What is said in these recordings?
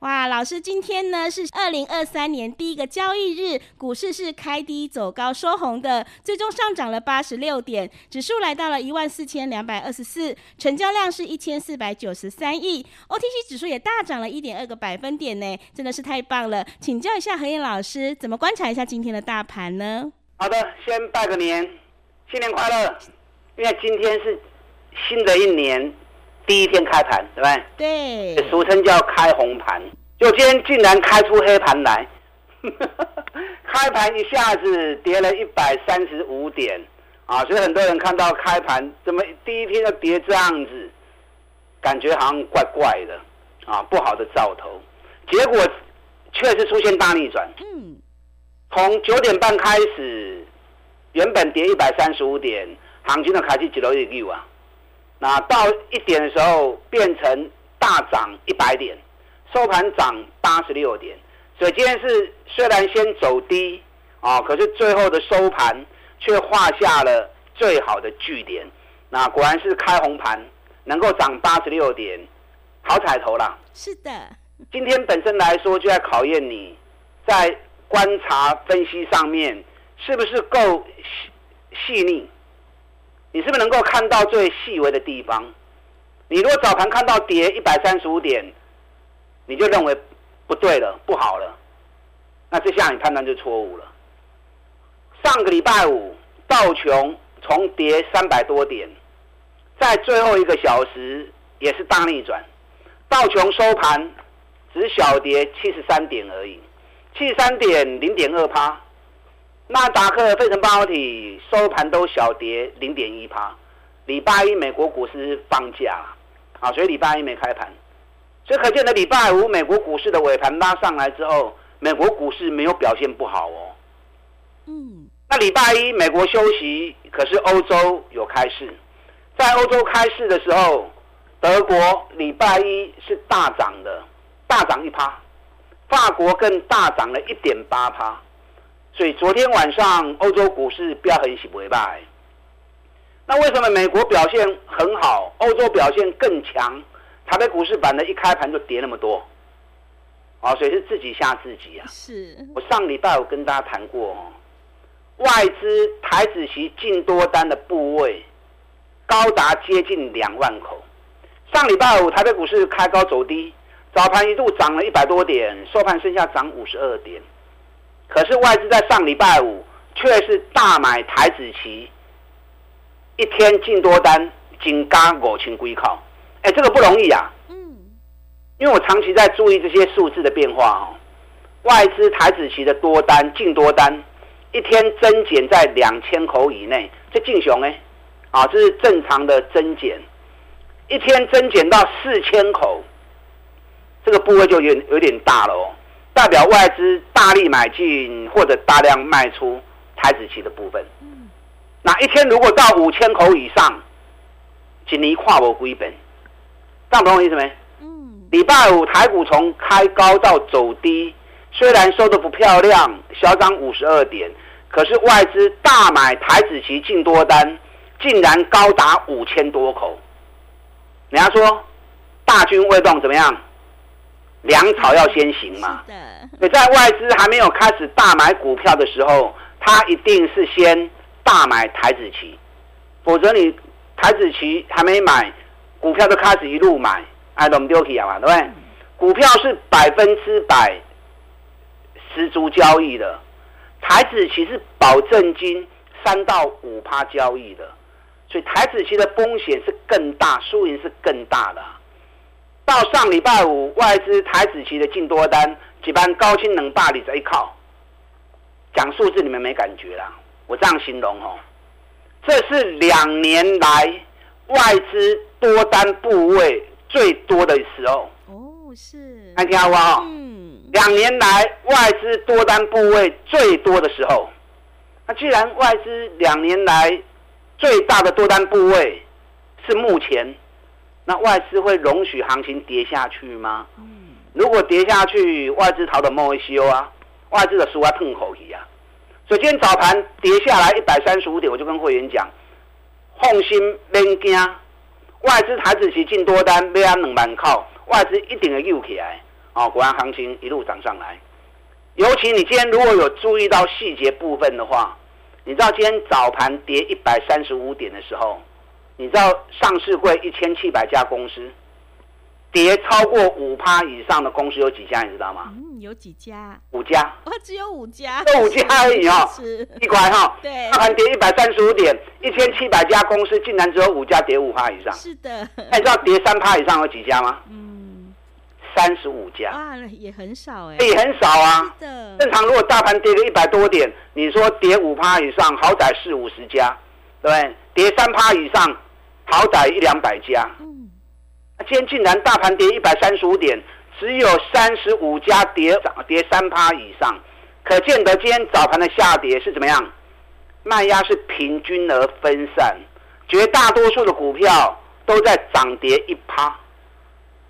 哇，老师，今天呢是二零二三年第一个交易日，股市是开低走高收红的，最终上涨了八十六点，指数来到了一万四千两百二十四，成交量是一千四百九十三亿，OTC 指数也大涨了一点二个百分点呢，真的是太棒了！请教一下何燕老师，怎么观察一下今天的大盘呢？好的，先拜个年，新年快乐！因为今天是新的一年。第一天开盘，对不对？对，俗称叫开红盘，就今天竟然开出黑盘来，开盘一下子跌了一百三十五点啊！所以很多人看到开盘怎么第一天就跌这样子，感觉好像怪怪的啊，不好的兆头。结果确实出现大逆转。嗯，从九点半开始，原本跌一百三十五点，行情的开始一路一六啊。那到一点的时候，变成大涨一百点，收盘涨八十六点。所以今天是虽然先走低啊，可是最后的收盘却画下了最好的句点。那果然是开红盘，能够涨八十六点，好彩头啦。是的，今天本身来说就在考验你在观察分析上面是不是够细细腻。你是不是能够看到最细微的地方？你如果早盘看到跌一百三十五点，你就认为不对了，不好了，那这下你判断就错误了。上个礼拜五道琼重跌三百多点，在最后一个小时也是大逆转，道琼收盘只小跌七十三点而已，七十三点零点二趴。纳达克、费城半导体收盘都小跌零点一趴。礼拜一美国股市放假啊，所以礼拜一没开盘，所以可见的礼拜五美国股市的尾盘拉上来之后，美国股市没有表现不好哦。嗯，那礼拜一美国休息，可是欧洲有开市，在欧洲开市的时候，德国礼拜一是大涨的，大涨一趴，法国更大涨了一点八趴。所以昨天晚上欧洲股市飙很喜不会败，那为什么美国表现很好，欧洲表现更强？台北股市板的一开盘就跌那么多，啊，所以是自己吓自己啊！是我上礼拜我跟大家谈过，外资台子期净多单的部位高达接近两万口。上礼拜五台北股市开高走低，早盘一度涨了一百多点，收盘剩下涨五十二点。可是外资在上礼拜五却是大买台子期，一天进多单仅加五千几口，哎，这个不容易啊。嗯，因为我长期在注意这些数字的变化哦。外资台子期的多单净多单一天增减在两千口以内，这进熊哎，啊，这是正常的增减。一天增减到四千口，这个部位就有有点大了哦。代表外资大力买进或者大量卖出台子期的部分。那一天如果到五千口以上，一年看无几本，这样懂我意思没？嗯。礼拜五台股从开高到走低，虽然收的不漂亮，小涨五十二点，可是外资大买台子期净多单，竟然高达五千多口。人家说大军未动，怎么样？粮草要先行嘛，你在外资还没有开始大买股票的时候，他一定是先大买台子期，否则你台子期还没买，股票都开始一路买，哎，都丢弃啊嘛，对不对？股票是百分之百十足交易的，台子期是保证金三到五趴交易的，所以台子期的风险是更大，输赢是更大的。到上礼拜五，外资台子期的净多单，几班高清能霸你这一靠，讲讲数字你们没感觉啦，我这样形容哦，这是两年来外资多单部位最多的时候。哦，是。看听好不好？嗯。两年来外资多单部位最多的时候，那既然外资两年来最大的多单部位是目前，那外资会容许行情跌下去吗？嗯。如果跌下去，外资逃的莫会修啊，外资的输啊痛口气啊。所以今天早盘跌下来一百三十五点，我就跟会员讲，放心免惊，外资台子期进多单，买啊两万靠，外资一定会救起来。哦，果然行情一路涨上来。尤其你今天如果有注意到细节部分的话，你知道今天早盘跌一百三十五点的时候，你知道上市柜一千七百家公司。跌超过五趴以上的公司有几家，你知道吗？嗯，有几家？五家。哇，只有五家。就五家而已哦。是。一块哈。对。大盘跌一百三十五点，一千七百家公司竟然只有五家跌五趴以上。是的。那你知道跌三趴以上有几家吗？嗯。三十五家。哇，也很少哎。也很少啊。正常如果大盘跌个一百多点，你说跌五趴以上，好歹四五十家，对不对？跌三趴以上，好歹一两百家。今天竟然大盘跌一百三十五点，只有三十五家跌涨跌三趴以上，可见得今天早盘的下跌是怎么样？卖压是平均而分散，绝大多数的股票都在涨跌一趴，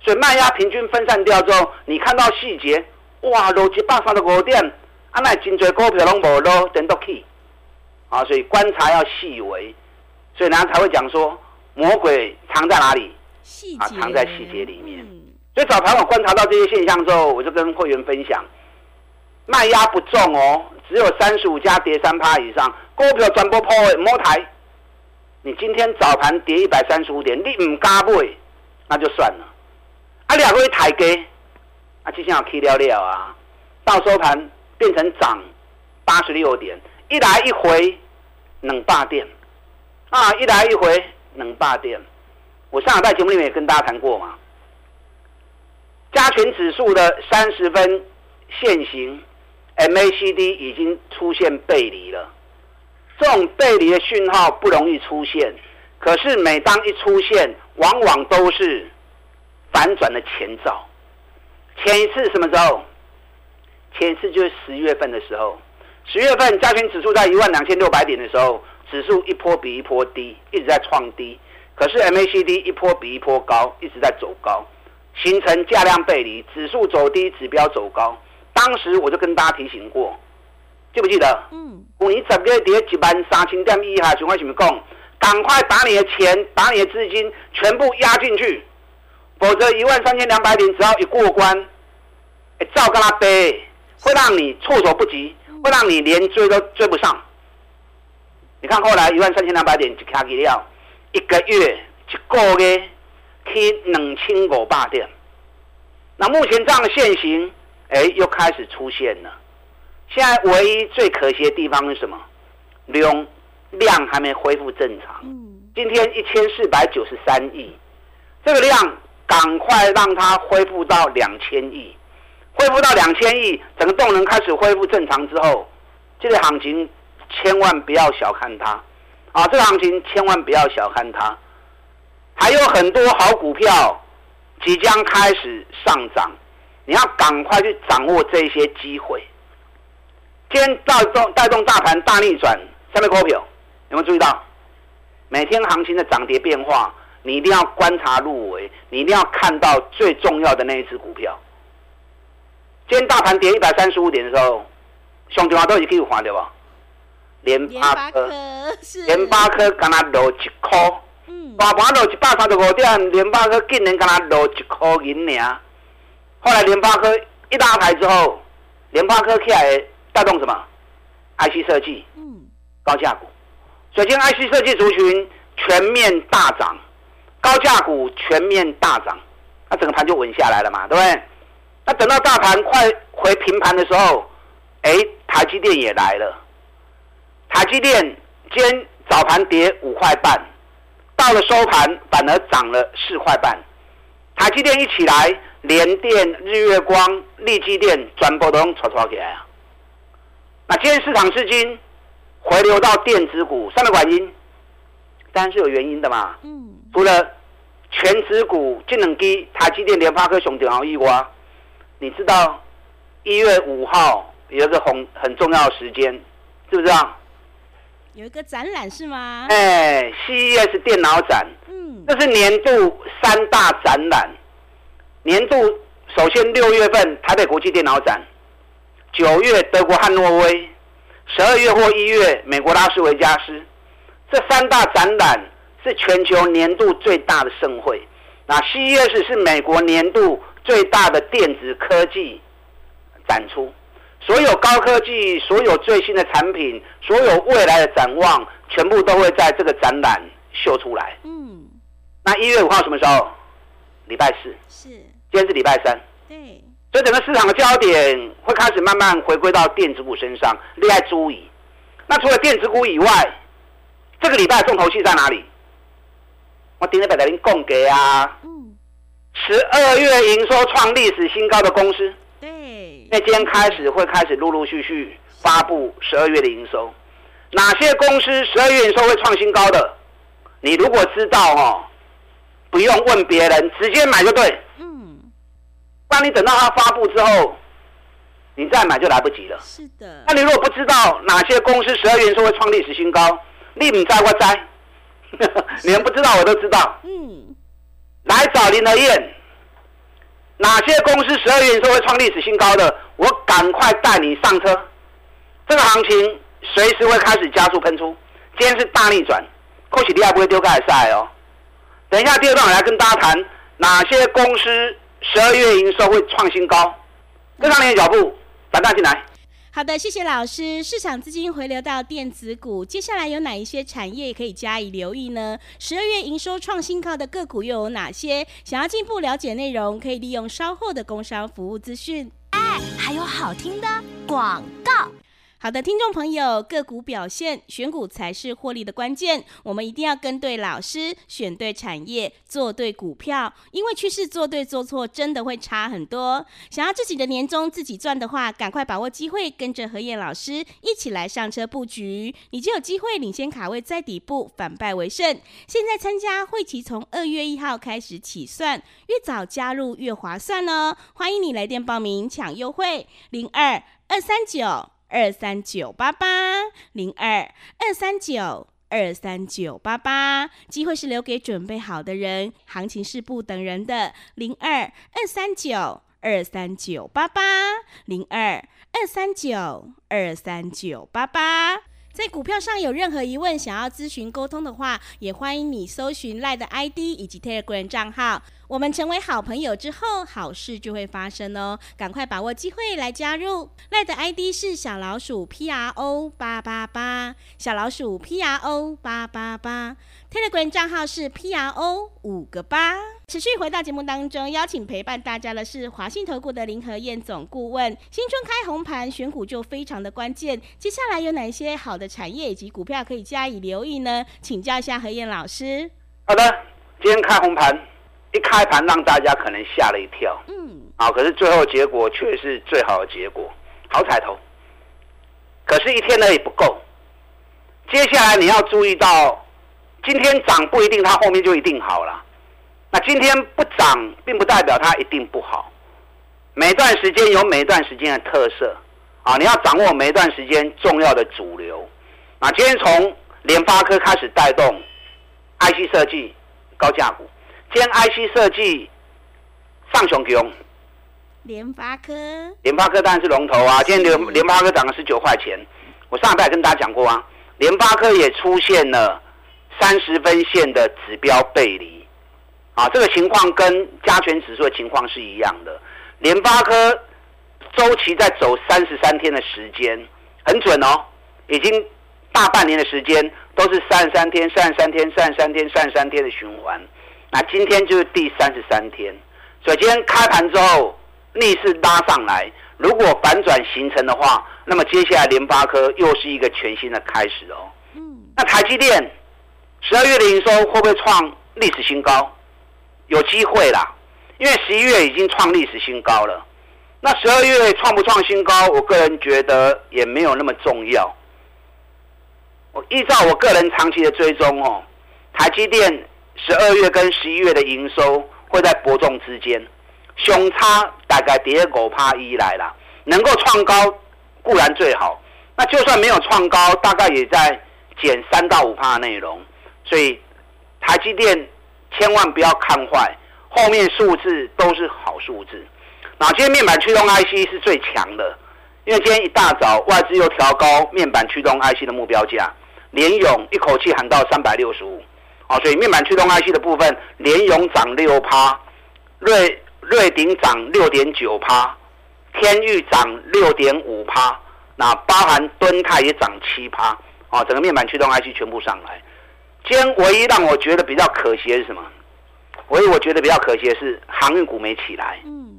所以卖压平均分散掉之后，你看到细节，哇，逻辑八上的股点，啊，那真多股票拢无落，等到去，啊，所以观察要细微，所以人家才会讲说，魔鬼藏在哪里？啊，藏在细节里面。嗯、所以早盘我观察到这些现象之后，我就跟会员分享，卖压不重哦，只有三十五家跌三趴以上，股票全部破位摸台。你今天早盘跌一百三十五点，你唔加买，那就算了。啊，两个台阶，啊，之前有 K 了了啊，到收盘变成涨八十六点，一来一回两百点，啊，一来一回两百点。我上礼拜节目里面也跟大家谈过嘛，加权指数的三十分线型 MACD 已经出现背离了，这种背离的讯号不容易出现，可是每当一出现，往往都是反转的前兆。前一次什么时候？前一次就是十月份的时候，十月份加权指数在一万两千六百点的时候，指数一波比一波低，一直在创低。可是 MACD 一波比一波高，一直在走高，形成价量背离，指数走低，指标走高。当时我就跟大家提醒过，记不记得？嗯。五年十个月跌一万三千点以下，情况怎么讲？赶快把你的钱，把你的资金全部压进去，否则一万三千两百点只要一过关，照跟他背，会让你措手不及，会让你连追都追不上。你看后来一万三千两百点就卡给了。一个月一个月去两千五百点，那目前这样的现形，哎，又开始出现了。现在唯一最可惜的地方是什么？量量还没恢复正常。今天一千四百九十三亿，这个量赶快让它恢复到两千亿，恢复到两千亿，整个动能开始恢复正常之后，这个行情千万不要小看它。啊，这个行情千万不要小看它，还有很多好股票即将开始上涨，你要赶快去掌握这些机会。今天带动带动大盘大逆转，下面股票有没有注意到？每天行情的涨跌变化，你一定要观察入围，你一定要看到最重要的那一只股票。今天大盘跌一百三十五点的时候，兄弟们都已经可以还对吧？联发科，联发科刚才落一块，大盘落一百三十五点，联发科竟然刚才落一块银两。后来联发科一拉抬之后，联发科起来带动什么？IC 设计，嗯，高价股。首先 IC 设计族群全面大涨，高价股全面大涨，那整个盘就稳下来了嘛，对不对？那等到大盘快回平盘的时候，哎，台积电也来了。台积电今天早盘跌五块半，到了收盘反而涨了四块半。台积电一起来，联电、日月光、力积电全部都刷刷起来啊！那今天市场资金回流到电子股，上面原因当然是有原因的嘛。嗯。除了全指股智能机、台积电、联发科、雄鼎、豪以外，你知道一月五号有一个很很重要的时间，知不知道？有一个展览是吗？哎，CES 电脑展。嗯。这是年度三大展览。年度首先六月份台北国际电脑展。九月德国汉诺威，十二月或一月美国拉斯维加斯，这三大展览是全球年度最大的盛会。那 CES 是美国年度最大的电子科技展出，所有高科技、所有最新的产品、所有未来的展望，全部都会在这个展览秀出来。嗯，那一月五号什么时候？礼拜四。是。今天是礼拜三。对。所以整个市场的焦点会开始慢慢回归到电子股身上，厉害注意。那除了电子股以外，这个礼拜的重头戏在哪里？我今天把您供给啊。嗯。十二月营收创历史新高的公司。对。因为今天开始会开始陆陆续续发布十二月的营收，哪些公司十二月营收会创新高的？你如果知道哦，不用问别人，直接买就对。当你等到它发布之后，你再买就来不及了。是的。那你如果不知道哪些公司十二月营收会创历史新高，你唔知我知，你们不知道我都知道。嗯。来找林和彦，哪些公司十二月营收会创历史新高的，我赶快带你上车。这个行情随时会开始加速喷出。今天是大逆转，恭喜你还不会丢盖赛哦。等一下第二段我来跟大家谈哪些公司。十二月营收会创新高，跟上你的脚步，反弹进来。好的，谢谢老师。市场资金回流到电子股，接下来有哪一些产业可以加以留意呢？十二月营收创新高的个股又有哪些？想要进一步了解内容，可以利用稍后的工商服务资讯。哎，还有好听的广告。好的，听众朋友，个股表现，选股才是获利的关键。我们一定要跟对老师，选对产业，做对股票。因为趋势做对做错，真的会差很多。想要自己的年终自己赚的话，赶快把握机会，跟着何燕老师一起来上车布局，你就有机会领先卡位在底部，反败为胜。现在参加会期从二月一号开始起算，越早加入越划算哦。欢迎你来电报名抢优惠，零二二三九。二三九八八零二二三九二三九八八，机会是留给准备好的人，行情是不等人的。零二二三九二三九八八零二二三九二三九八八。在股票上有任何疑问，想要咨询沟通的话，也欢迎你搜寻赖的 ID 以及 Telegram 账号。我们成为好朋友之后，好事就会发生哦！赶快把握机会来加入。赖的 ID 是小老鼠 P R O 八八八，小老鼠 P R O 八八八。Telegram 账号是 P R O 五个八。持续回到节目当中，邀请陪伴大家的是华信投顾的林和燕总顾问。新春开红盘，选股就非常的关键。接下来有哪些好的产业以及股票可以加以留意呢？请教一下何燕老师。好的，今天开红盘，一开盘让大家可能吓了一跳。嗯。啊，可是最后结果却是最好的结果，好彩头。可是，一天呢也不够。接下来你要注意到。今天涨不一定它后面就一定好了，那今天不涨并不代表它一定不好。每段时间有每段时间的特色啊，你要掌握每一段时间重要的主流。啊今天从联发科开始带动 IC 设计高价股，今天 IC 设计上雄雄，联发科，联发科当然是龙头啊。今天联联发科涨了十九块钱，我上礼拜跟大家讲过啊，联发科也出现了。三十分线的指标背离，啊，这个情况跟加权指数的情况是一样的。联发科周期在走三十三天的时间，很准哦，已经大半年的时间都是三十三天、三十三天、三十三天、三十三天的循环。那今天就是第三十三天，所以今天开盘之后逆势拉上来，如果反转形成的话，那么接下来联发科又是一个全新的开始哦。嗯，那台积电。十二月的营收会不会创历史新高？有机会啦，因为十一月已经创历史新高了。那十二月创不创新高？我个人觉得也没有那么重要。我依照我个人长期的追踪哦，台积电十二月跟十一月的营收会在伯仲之间，相差大概跌五趴一来啦，能够创高固然最好，那就算没有创高，大概也在减三到五趴的内容。所以台积电千万不要看坏，后面数字都是好数字。那今天面板驱动 IC 是最强的，因为今天一大早外资又调高面板驱动 IC 的目标价。联咏一口气喊到三百六十五，啊，所以面板驱动 IC 的部分，联咏涨六趴，瑞瑞鼎涨六点九趴，天域涨六点五趴，那包含敦泰也涨七趴，啊，整个面板驱动 IC 全部上来。今天唯一让我觉得比较可惜的是什么？唯一我觉得比较可惜的是航运股没起来。嗯，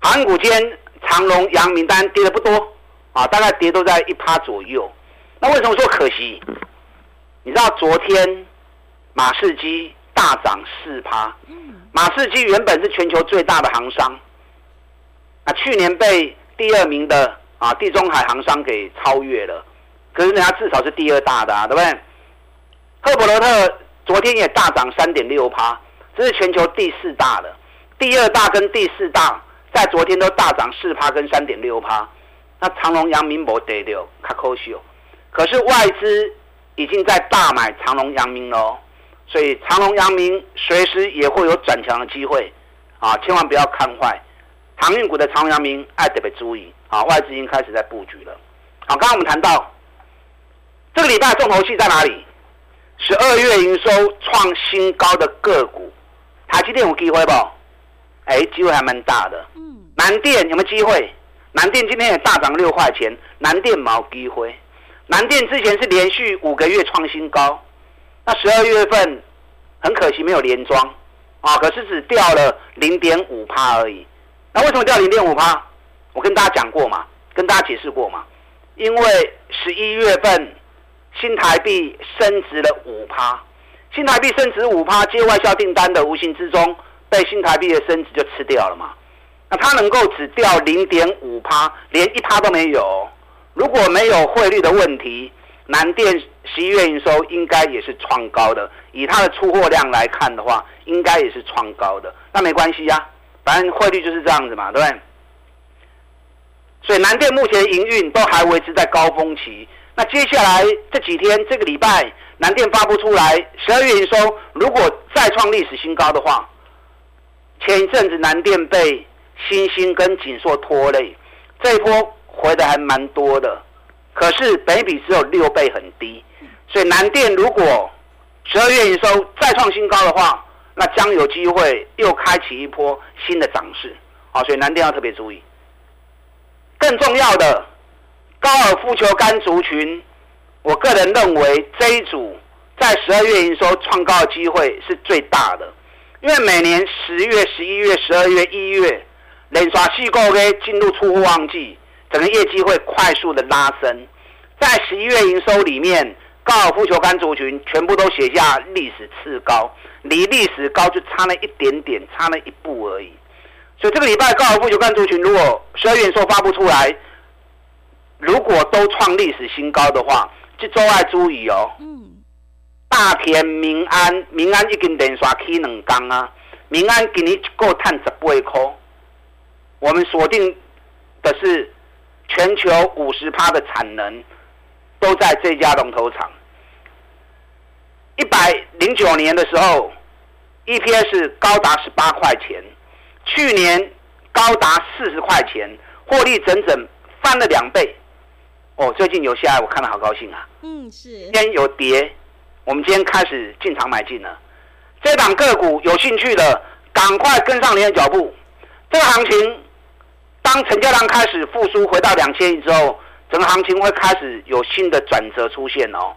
航运股今天长荣、阳明单跌的不多，啊，大概跌都在一趴左右。那为什么说可惜？你知道昨天马士基大涨四趴，马士基原本是全球最大的航商，啊，去年被第二名的啊地中海航商给超越了，可是人家至少是第二大的啊，对不对？赫伯罗特昨天也大涨三点六趴，这是全球第四大的，第二大跟第四大在昨天都大涨四趴跟三点六趴，那长隆、阳明没跌到，卡可惜哦，可是外资。已经在大买长隆、阳明了，所以长隆、阳明随时也会有转强的机会，啊，千万不要看坏航运股的长隆、阳明，爱特别注意啊，外资已经开始在布局了。好，刚刚我们谈到这个礼拜重头戏在哪里？十二月营收创新高的个股，台积电有机会不？哎，机会还蛮大的。嗯，南电有没有机会？南电今天也大涨六块钱，南电毛机会。南电之前是连续五个月创新高，十二月份很可惜没有连庄啊，可是只掉了零点五趴而已。那为什么掉零点五趴？我跟大家讲过嘛，跟大家解释过嘛，因为十一月份新台币升值了五趴，新台币升值五趴，接外销订单的无形之中被新台币的升值就吃掉了嘛。那它能够只掉零点五趴，连一趴都没有。如果没有汇率的问题，南电十一月营收应该也是创高的。以它的出货量来看的话，应该也是创高的。那没关系呀，反正汇率就是这样子嘛，对不对？所以南电目前营运都还维持在高峰期。那接下来这几天，这个礼拜，南电发布出来十二月营收，如果再创历史新高的话，前一阵子南电被新兴跟景硕拖累，这一波。回的还蛮多的，可是本益比只有六倍，很低，所以南电如果十二月营收再创新高的话，那将有机会又开启一波新的涨势，好，所以南电要特别注意。更重要的，高尔夫球杆族群，我个人认为这一组在十二月营收创高的机会是最大的，因为每年十月、十一月、十二月、一月连刷细购嘅进入出货旺季。整个业绩会快速的拉升，在十一月营收里面，高尔夫球杆族群全部都写下历史次高，离历史高就差了一点点，差了一步而已。所以这个礼拜高尔夫球杆族群如果十二月营收发布出来，如果都创历史新高的话，这周要注意哦。嗯。大田、民安、民安已经连续起两缸啊，民安今年一个赚十八块，我们锁定的是。全球五十趴的产能都在这家龙头厂。一百零九年的时候，EPS 高达十八块钱，去年高达四十块钱，获利整整翻了两倍。哦，最近有下来，我看了好高兴啊。嗯，是。今天有跌，我们今天开始进场买进了。这档个股有兴趣的，赶快跟上您的脚步。这个行情。当成交量开始复苏，回到两千亿之后，整个行情会开始有新的转折出现哦，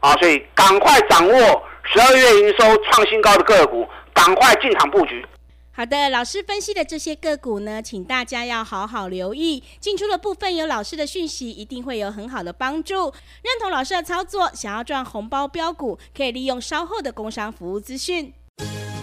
啊，所以赶快掌握十二月营收创新高的个股，赶快进场布局。好的，老师分析的这些个股呢，请大家要好好留意，进出的部分有老师的讯息，一定会有很好的帮助。认同老师的操作，想要赚红包标股，可以利用稍后的工商服务资讯。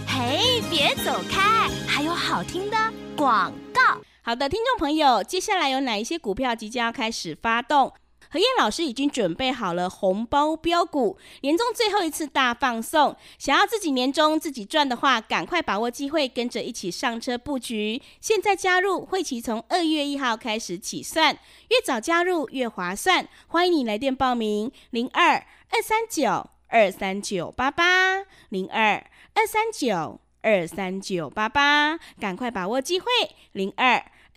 嘿，别走开，还有好听的广告。好的，听众朋友，接下来有哪一些股票即将要开始发动？何燕老师已经准备好了红包标股，年终最后一次大放送。想要自己年终自己赚的话，赶快把握机会，跟着一起上车布局。现在加入会期从二月一号开始起算，越早加入越划算。欢迎你来电报名：零二二三九二三九八八零二二三九二三九八八，赶快把握机会：零二